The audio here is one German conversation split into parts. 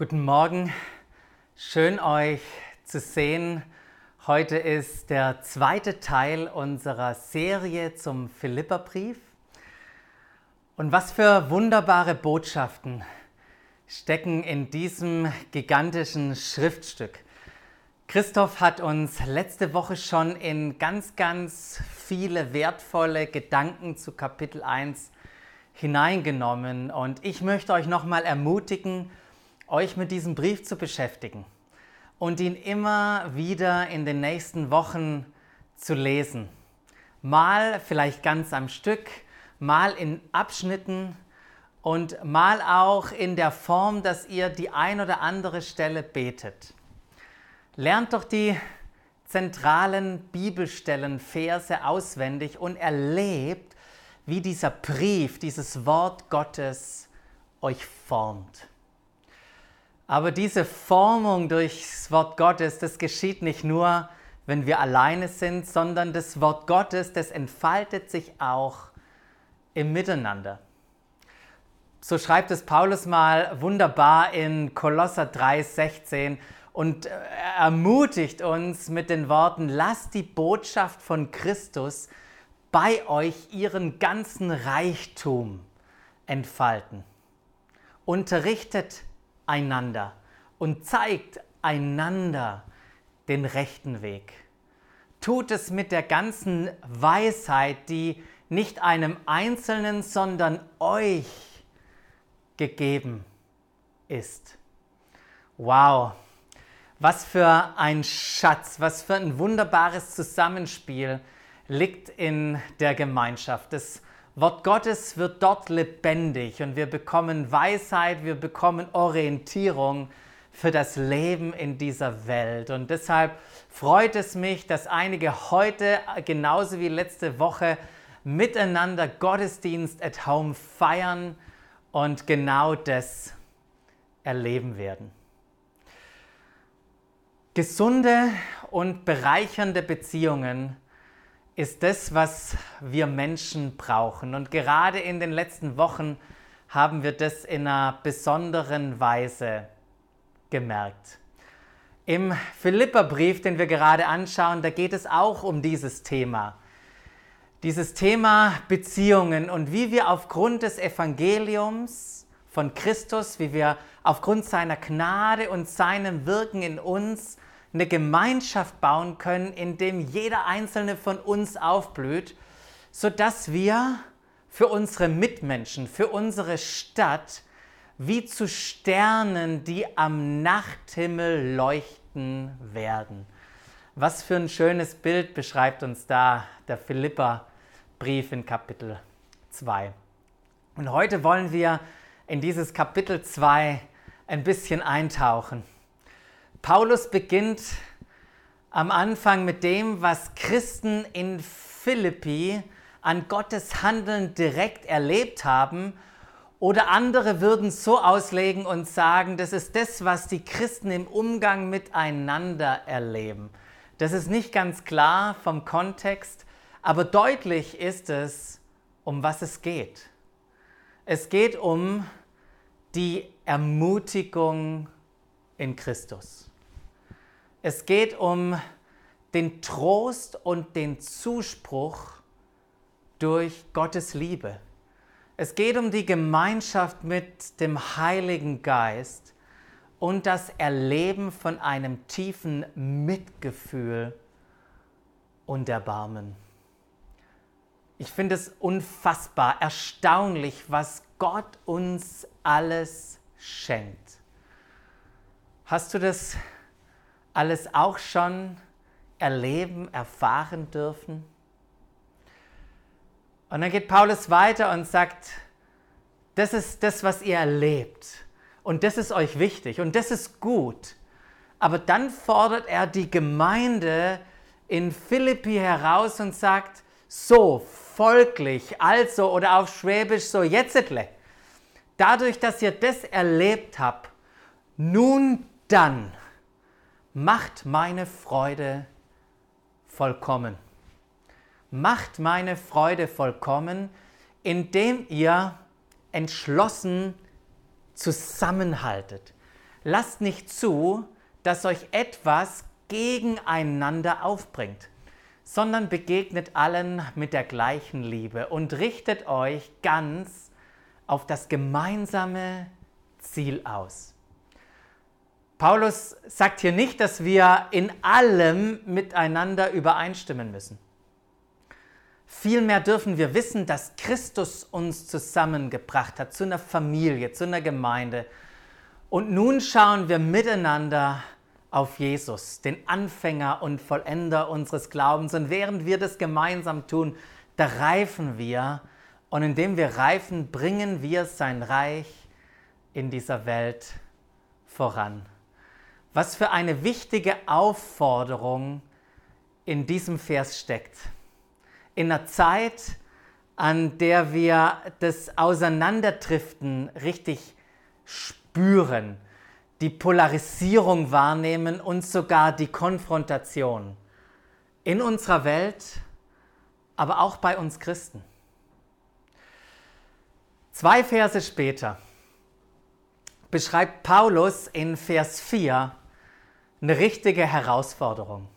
Guten Morgen, schön euch zu sehen. Heute ist der zweite Teil unserer Serie zum Philipperbrief. Und was für wunderbare Botschaften stecken in diesem gigantischen Schriftstück. Christoph hat uns letzte Woche schon in ganz, ganz viele wertvolle Gedanken zu Kapitel 1 hineingenommen. Und ich möchte euch nochmal ermutigen, euch mit diesem Brief zu beschäftigen und ihn immer wieder in den nächsten Wochen zu lesen. Mal vielleicht ganz am Stück, mal in Abschnitten und mal auch in der Form, dass ihr die ein oder andere Stelle betet. Lernt doch die zentralen Bibelstellen, Verse auswendig und erlebt, wie dieser Brief, dieses Wort Gottes euch formt. Aber diese Formung durchs Wort Gottes, das geschieht nicht nur, wenn wir alleine sind, sondern das Wort Gottes, das entfaltet sich auch im Miteinander. So schreibt es Paulus mal wunderbar in Kolosser 3,16 und ermutigt uns mit den Worten, lasst die Botschaft von Christus bei euch ihren ganzen Reichtum entfalten. Unterrichtet einander und zeigt einander den rechten Weg. Tut es mit der ganzen Weisheit, die nicht einem Einzelnen, sondern euch gegeben ist. Wow, was für ein Schatz, was für ein wunderbares Zusammenspiel liegt in der Gemeinschaft. Das Wort Gottes wird dort lebendig und wir bekommen Weisheit, wir bekommen Orientierung für das Leben in dieser Welt. Und deshalb freut es mich, dass einige heute, genauso wie letzte Woche, miteinander Gottesdienst at Home feiern und genau das erleben werden. Gesunde und bereichernde Beziehungen ist das, was wir Menschen brauchen. Und gerade in den letzten Wochen haben wir das in einer besonderen Weise gemerkt. Im Philipperbrief, den wir gerade anschauen, da geht es auch um dieses Thema. Dieses Thema Beziehungen und wie wir aufgrund des Evangeliums von Christus, wie wir aufgrund seiner Gnade und seinem Wirken in uns eine Gemeinschaft bauen können, in dem jeder einzelne von uns aufblüht, sodass wir für unsere Mitmenschen, für unsere Stadt wie zu Sternen, die am Nachthimmel leuchten werden. Was für ein schönes Bild beschreibt uns da der Philippa-Brief in Kapitel 2. Und heute wollen wir in dieses Kapitel 2 ein bisschen eintauchen. Paulus beginnt am Anfang mit dem, was Christen in Philippi an Gottes Handeln direkt erlebt haben. Oder andere würden so auslegen und sagen, das ist das, was die Christen im Umgang miteinander erleben. Das ist nicht ganz klar vom Kontext, aber deutlich ist es, um was es geht. Es geht um die Ermutigung in Christus. Es geht um den Trost und den Zuspruch durch Gottes Liebe. Es geht um die Gemeinschaft mit dem Heiligen Geist und das Erleben von einem tiefen Mitgefühl und Erbarmen. Ich finde es unfassbar, erstaunlich, was Gott uns alles schenkt. Hast du das alles auch schon erleben, erfahren dürfen? Und dann geht Paulus weiter und sagt, das ist das, was ihr erlebt. Und das ist euch wichtig und das ist gut. Aber dann fordert er die Gemeinde in Philippi heraus und sagt, so folglich, also oder auf Schwäbisch so jetzetle. Dadurch, dass ihr das erlebt habt, nun dann macht meine Freude vollkommen. Macht meine Freude vollkommen, indem ihr entschlossen zusammenhaltet. lasst nicht zu, dass euch etwas gegeneinander aufbringt, sondern begegnet allen mit der gleichen Liebe und richtet euch ganz auf das gemeinsame Ziel aus. Paulus sagt hier nicht, dass wir in allem miteinander übereinstimmen müssen. Vielmehr dürfen wir wissen, dass Christus uns zusammengebracht hat zu einer Familie, zu einer Gemeinde. Und nun schauen wir miteinander auf Jesus, den Anfänger und Vollender unseres Glaubens. Und während wir das gemeinsam tun, da reifen wir. Und indem wir reifen, bringen wir sein Reich in dieser Welt voran. Was für eine wichtige Aufforderung in diesem Vers steckt. In einer Zeit, an der wir das Auseinanderdriften richtig spüren, die Polarisierung wahrnehmen und sogar die Konfrontation in unserer Welt, aber auch bei uns Christen. Zwei Verse später beschreibt Paulus in Vers 4 eine richtige Herausforderung.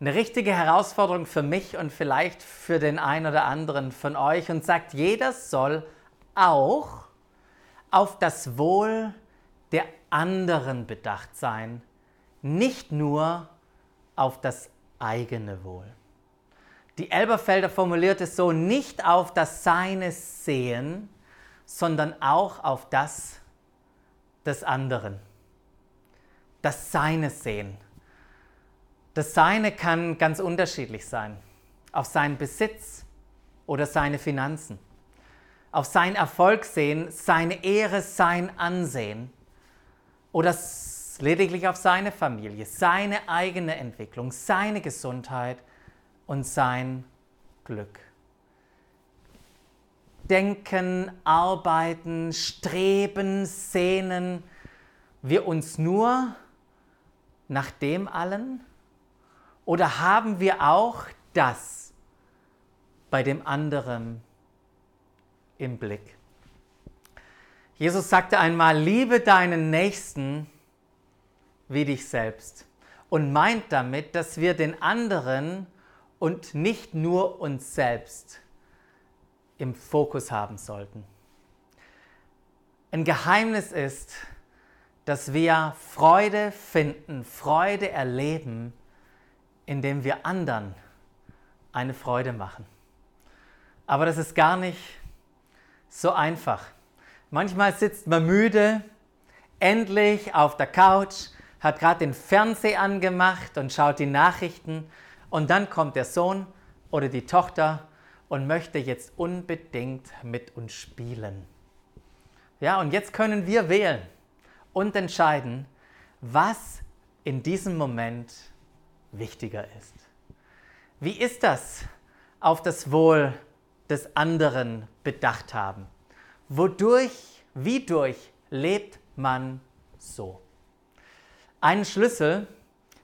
Eine richtige Herausforderung für mich und vielleicht für den einen oder anderen von euch und sagt, jeder soll auch auf das Wohl der anderen bedacht sein, nicht nur auf das eigene Wohl. Die Elberfelder formuliert es so, nicht auf das Seine sehen, sondern auch auf das des anderen. Das Seine sehen. Das Seine kann ganz unterschiedlich sein. Auf seinen Besitz oder seine Finanzen. Auf seinen Erfolg sehen, seine Ehre, sein Ansehen. Oder lediglich auf seine Familie, seine eigene Entwicklung, seine Gesundheit und sein Glück. Denken, arbeiten, streben, sehnen wir uns nur nach dem allen? Oder haben wir auch das bei dem anderen im Blick? Jesus sagte einmal, liebe deinen Nächsten wie dich selbst und meint damit, dass wir den anderen und nicht nur uns selbst im Fokus haben sollten. Ein Geheimnis ist, dass wir Freude finden, Freude erleben, indem wir anderen eine Freude machen. Aber das ist gar nicht so einfach. Manchmal sitzt man müde, endlich auf der Couch, hat gerade den Fernseher angemacht und schaut die Nachrichten und dann kommt der Sohn oder die Tochter und möchte jetzt unbedingt mit uns spielen. Ja, und jetzt können wir wählen und entscheiden, was in diesem Moment wichtiger ist. Wie ist das auf das Wohl des anderen bedacht haben? Wodurch, wie durch lebt man so? Einen Schlüssel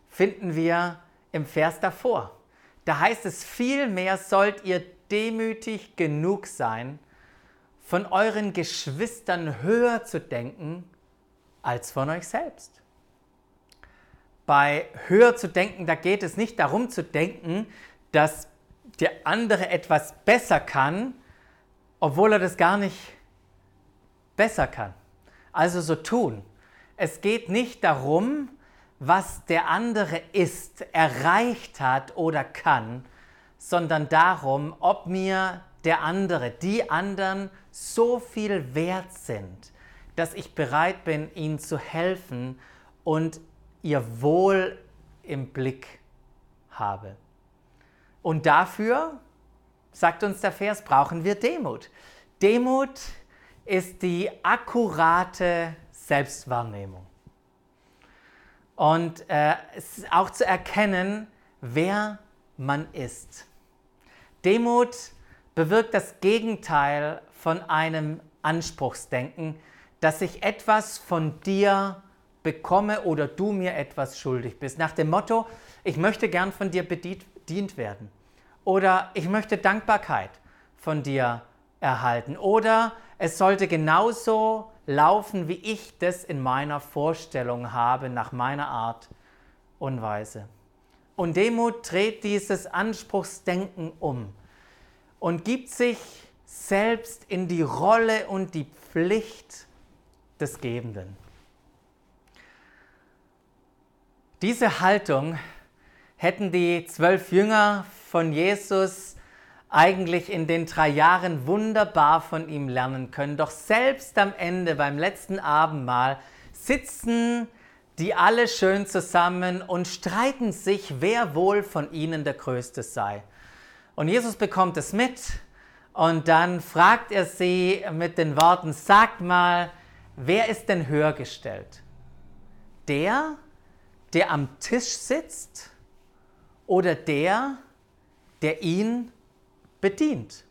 finden wir im Vers davor. Da heißt es, vielmehr sollt ihr demütig genug sein, von euren Geschwistern höher zu denken als von euch selbst. Bei höher zu denken, da geht es nicht darum zu denken, dass der andere etwas besser kann, obwohl er das gar nicht besser kann. Also so tun. Es geht nicht darum, was der andere ist, erreicht hat oder kann, sondern darum, ob mir der andere, die anderen so viel wert sind, dass ich bereit bin, ihnen zu helfen und ihr Wohl im Blick habe. Und dafür, sagt uns der Vers, brauchen wir Demut. Demut ist die akkurate Selbstwahrnehmung. Und äh, auch zu erkennen, wer man ist. Demut bewirkt das Gegenteil von einem Anspruchsdenken, dass ich etwas von dir bekomme oder du mir etwas schuldig bist. Nach dem Motto, ich möchte gern von dir bedient werden. Oder ich möchte Dankbarkeit von dir erhalten. Oder es sollte genauso laufen, wie ich das in meiner Vorstellung habe, nach meiner Art und Weise. Und Demut dreht dieses Anspruchsdenken um und gibt sich selbst in die Rolle und die Pflicht des Gebenden. Diese Haltung hätten die zwölf Jünger von Jesus eigentlich in den drei Jahren wunderbar von ihm lernen können. Doch selbst am Ende, beim letzten Abendmahl, sitzen die alle schön zusammen und streiten sich, wer wohl von ihnen der Größte sei. Und Jesus bekommt es mit und dann fragt er sie mit den Worten, sagt mal, wer ist denn höher gestellt? Der, der am Tisch sitzt oder der, der ihn bedient?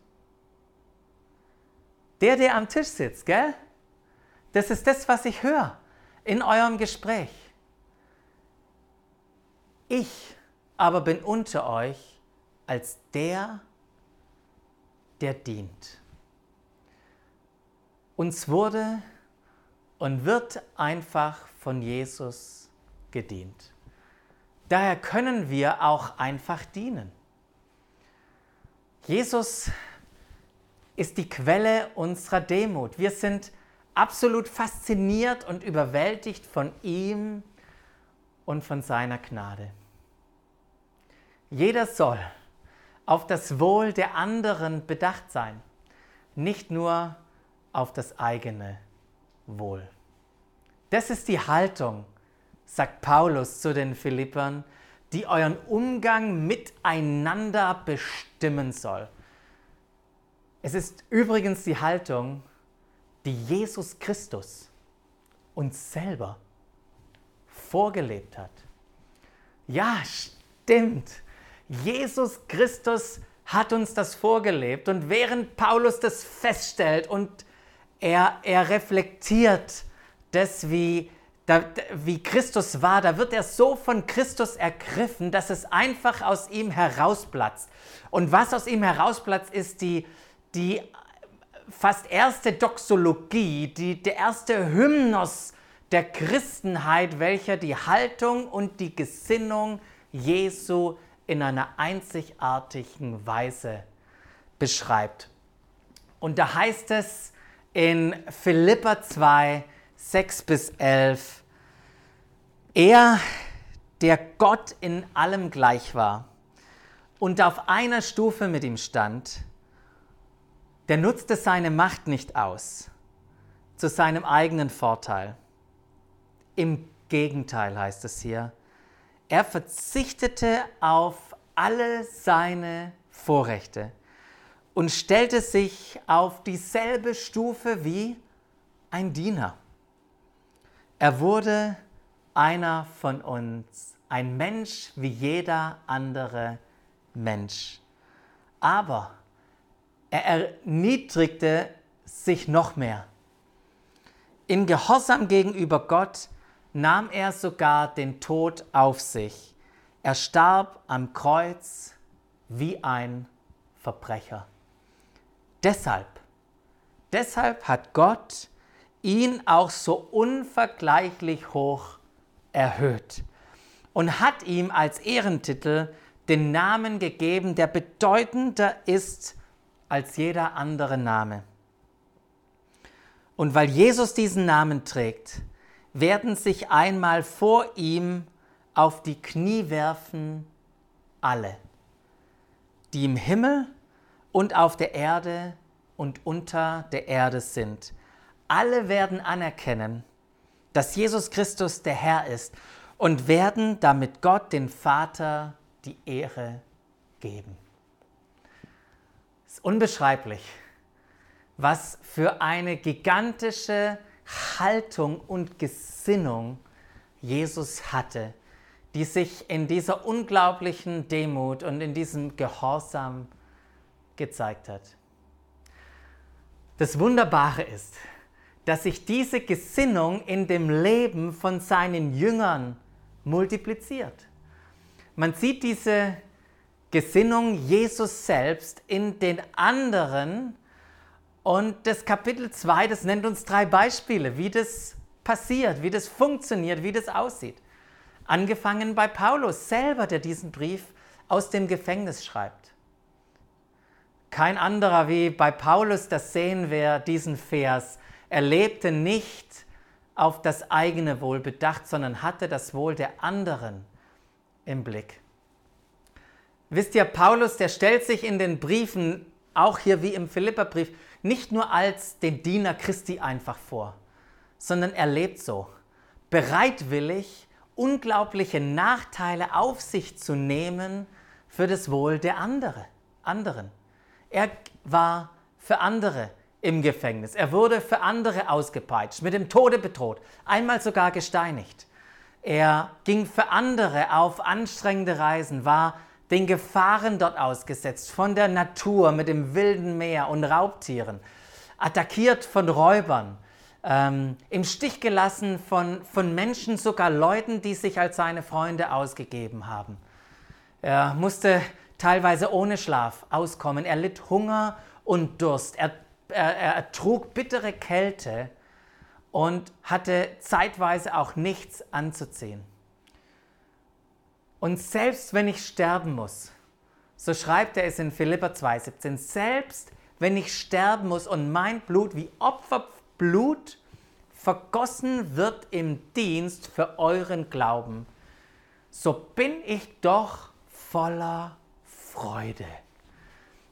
Der, der am Tisch sitzt, gell? Das ist das, was ich höre in eurem Gespräch. Ich aber bin unter euch als der, der dient. Uns wurde und wird einfach von Jesus gedient. Daher können wir auch einfach dienen. Jesus ist die Quelle unserer Demut. Wir sind absolut fasziniert und überwältigt von ihm und von seiner Gnade. Jeder soll auf das Wohl der anderen bedacht sein, nicht nur auf das eigene Wohl. Das ist die Haltung, sagt Paulus zu den Philippern, die euren Umgang miteinander bestimmen soll. Es ist übrigens die Haltung, die Jesus Christus uns selber vorgelebt hat. Ja, stimmt. Jesus Christus hat uns das vorgelebt und während Paulus das feststellt und er, er reflektiert das, wie, da, wie Christus war, da wird er so von Christus ergriffen, dass es einfach aus ihm herausplatzt. Und was aus ihm herausplatzt, ist die, die fast erste Doxologie, die, der erste Hymnos der Christenheit, welcher die Haltung und die Gesinnung Jesu in einer einzigartigen Weise beschreibt. Und da heißt es in Philippa 2, 6 bis 11, er, der Gott in allem gleich war und auf einer Stufe mit ihm stand, der nutzte seine Macht nicht aus zu seinem eigenen Vorteil. Im Gegenteil heißt es hier, er verzichtete auf alle seine Vorrechte und stellte sich auf dieselbe Stufe wie ein Diener. Er wurde einer von uns, ein Mensch wie jeder andere Mensch. Aber er erniedrigte sich noch mehr. In Gehorsam gegenüber Gott nahm er sogar den Tod auf sich. Er starb am Kreuz wie ein Verbrecher. Deshalb, deshalb hat Gott ihn auch so unvergleichlich hoch erhöht und hat ihm als Ehrentitel den Namen gegeben, der bedeutender ist als jeder andere Name. Und weil Jesus diesen Namen trägt, werden sich einmal vor ihm auf die Knie werfen alle, die im Himmel und auf der Erde und unter der Erde sind. Alle werden anerkennen, dass Jesus Christus der Herr ist und werden damit Gott, den Vater, die Ehre geben. Es ist unbeschreiblich, was für eine gigantische Haltung und Gesinnung Jesus hatte, die sich in dieser unglaublichen Demut und in diesem Gehorsam gezeigt hat. Das Wunderbare ist, dass sich diese Gesinnung in dem Leben von seinen Jüngern multipliziert. Man sieht diese Gesinnung Jesus selbst in den anderen Und das Kapitel 2, das nennt uns drei Beispiele, wie das passiert, wie das funktioniert, wie das aussieht. Angefangen bei Paulus selber, der diesen Brief aus dem Gefängnis schreibt. Kein anderer wie bei Paulus, das sehen wir, diesen Vers. Er lebte nicht auf das eigene Wohl bedacht, sondern hatte das Wohl der anderen im Blick. Wisst ihr, Paulus, der stellt sich in den Briefen, auch hier wie im Philipperbrief, nicht nur als den Diener Christi einfach vor, sondern er lebt so, bereitwillig unglaubliche Nachteile auf sich zu nehmen für das Wohl der andere, anderen. Er war für andere im Gefängnis. Er wurde für andere ausgepeitscht, mit dem Tode bedroht, einmal sogar gesteinigt. Er ging für andere auf anstrengende Reisen, war den Gefahren dort ausgesetzt, von der Natur mit dem wilden Meer und Raubtieren, attackiert von Räubern, ähm, im Stich gelassen von, von Menschen, sogar Leuten, die sich als seine Freunde ausgegeben haben. Er musste teilweise ohne Schlaf auskommen. Er litt Hunger und Durst. Er, er, er trug bittere Kälte und hatte zeitweise auch nichts anzuziehen. Und selbst wenn ich sterben muss, so schreibt er es in Philippa 2,17, selbst wenn ich sterben muss und mein Blut wie Opferblut vergossen wird im Dienst für euren Glauben, so bin ich doch voller Freude.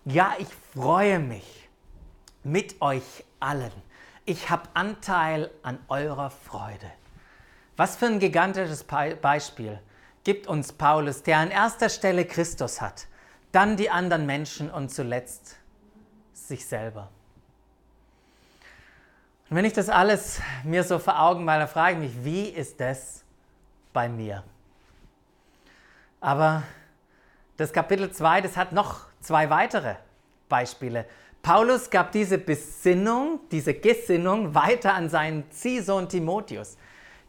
Ja, ich freue mich mit euch allen. Ich habe Anteil an eurer Freude. Was für ein gigantisches Beispiel gibt uns Paulus, der an erster Stelle Christus hat, dann die anderen Menschen und zuletzt sich selber. Und wenn ich das alles mir so vor Augen male, frage ich mich, wie ist das bei mir? Aber das Kapitel 2, das hat noch zwei weitere Beispiele. Paulus gab diese Besinnung, diese Gesinnung weiter an seinen Ziehsohn Timotheus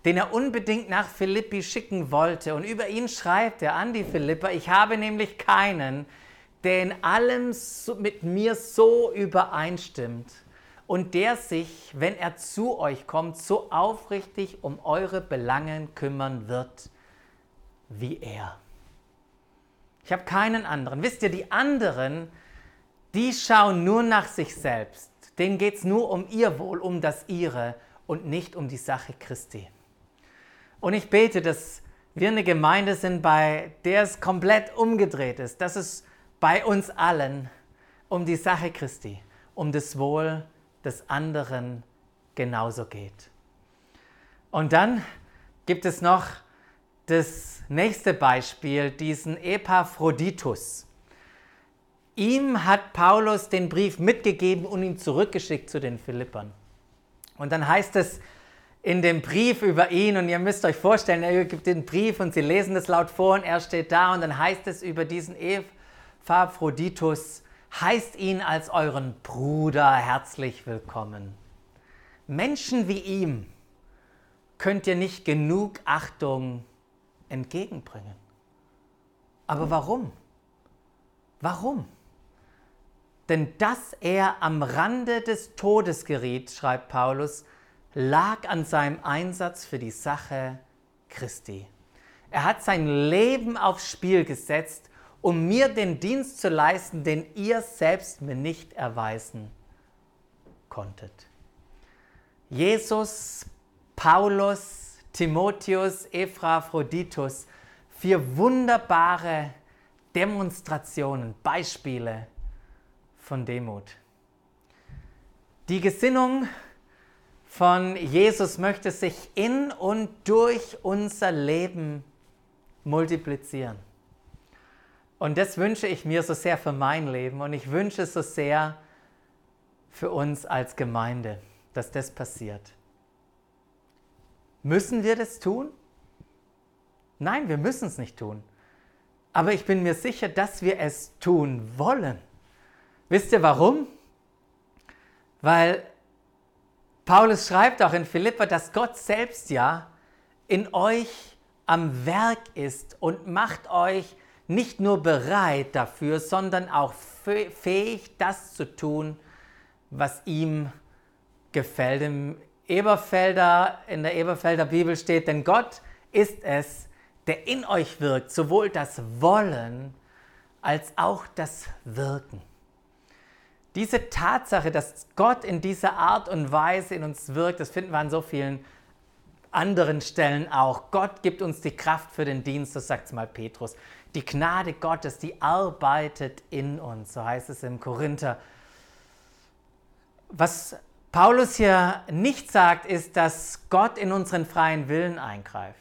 den er unbedingt nach Philippi schicken wollte. Und über ihn schreibt er an die Philipper, ich habe nämlich keinen, der in allem mit mir so übereinstimmt und der sich, wenn er zu euch kommt, so aufrichtig um eure Belangen kümmern wird wie er. Ich habe keinen anderen. Wisst ihr, die anderen, die schauen nur nach sich selbst. Denen geht es nur um ihr Wohl, um das ihre und nicht um die Sache Christi. Und ich bete, dass wir eine Gemeinde sind, bei der es komplett umgedreht ist, dass es bei uns allen um die Sache Christi, um das Wohl des anderen genauso geht. Und dann gibt es noch das nächste Beispiel, diesen Epaphroditus. Ihm hat Paulus den Brief mitgegeben und ihn zurückgeschickt zu den Philippern. Und dann heißt es in dem Brief über ihn und ihr müsst euch vorstellen, er gibt den Brief und sie lesen es laut vor und er steht da und dann heißt es über diesen Epaphroditus, heißt ihn als euren Bruder herzlich willkommen. Menschen wie ihm könnt ihr nicht genug Achtung entgegenbringen. Aber warum? Warum? Denn dass er am Rande des Todes geriet, schreibt Paulus, lag an seinem Einsatz für die Sache Christi. Er hat sein Leben aufs Spiel gesetzt, um mir den Dienst zu leisten, den ihr selbst mir nicht erweisen konntet. Jesus, Paulus, Timotheus, Ephraphroditus, vier wunderbare Demonstrationen, Beispiele von Demut. Die Gesinnung von Jesus möchte sich in und durch unser Leben multiplizieren. Und das wünsche ich mir so sehr für mein Leben und ich wünsche es so sehr für uns als Gemeinde, dass das passiert. Müssen wir das tun? Nein, wir müssen es nicht tun. Aber ich bin mir sicher, dass wir es tun wollen. Wisst ihr warum? Weil Paulus schreibt auch in Philippa, dass Gott selbst ja in euch am Werk ist und macht euch nicht nur bereit dafür, sondern auch fähig, das zu tun, was ihm gefällt. Im Eberfelder, in der Eberfelder Bibel steht, denn Gott ist es, der in euch wirkt, sowohl das Wollen als auch das Wirken. Diese Tatsache, dass Gott in dieser Art und Weise in uns wirkt, das finden wir an so vielen anderen Stellen auch. Gott gibt uns die Kraft für den Dienst, das sagt mal Petrus. Die Gnade Gottes, die arbeitet in uns, so heißt es im Korinther. Was Paulus hier nicht sagt, ist, dass Gott in unseren freien Willen eingreift.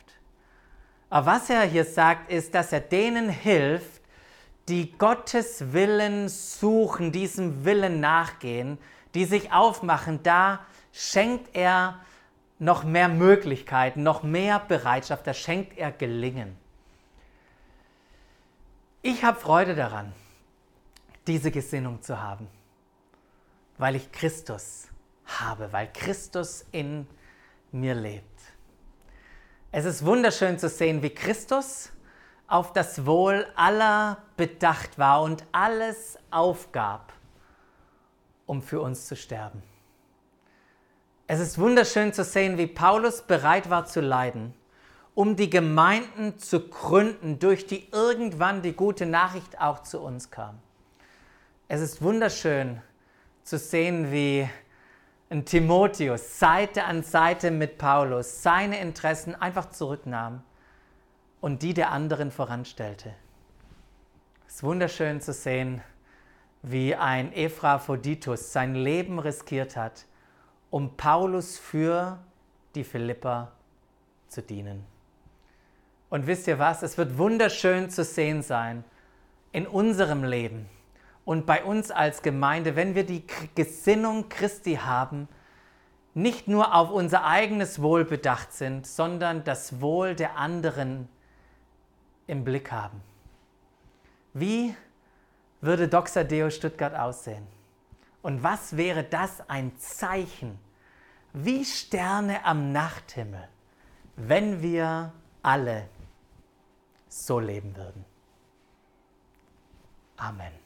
Aber was er hier sagt, ist, dass er denen hilft, die Gottes Willen suchen, diesem Willen nachgehen, die sich aufmachen, da schenkt er noch mehr Möglichkeiten, noch mehr Bereitschaft, da schenkt er Gelingen. Ich habe Freude daran, diese Gesinnung zu haben, weil ich Christus habe, weil Christus in mir lebt. Es ist wunderschön zu sehen, wie Christus auf das Wohl aller bedacht war und alles aufgab, um für uns zu sterben. Es ist wunderschön zu sehen, wie Paulus bereit war zu leiden, um die Gemeinden zu gründen, durch die irgendwann die gute Nachricht auch zu uns kam. Es ist wunderschön zu sehen, wie Timotheus Seite an Seite mit Paulus seine Interessen einfach zurücknahm und die der anderen voranstellte. Es ist wunderschön zu sehen, wie ein Ephraphroditus sein Leben riskiert hat, um Paulus für die Philipper zu dienen. Und wisst ihr was? Es wird wunderschön zu sehen sein in unserem Leben und bei uns als Gemeinde, wenn wir die Gesinnung Christi haben, nicht nur auf unser eigenes Wohl bedacht sind, sondern das Wohl der anderen im Blick haben. Wie würde Doxadeo Stuttgart aussehen? Und was wäre das ein Zeichen, wie Sterne am Nachthimmel, wenn wir alle so leben würden? Amen.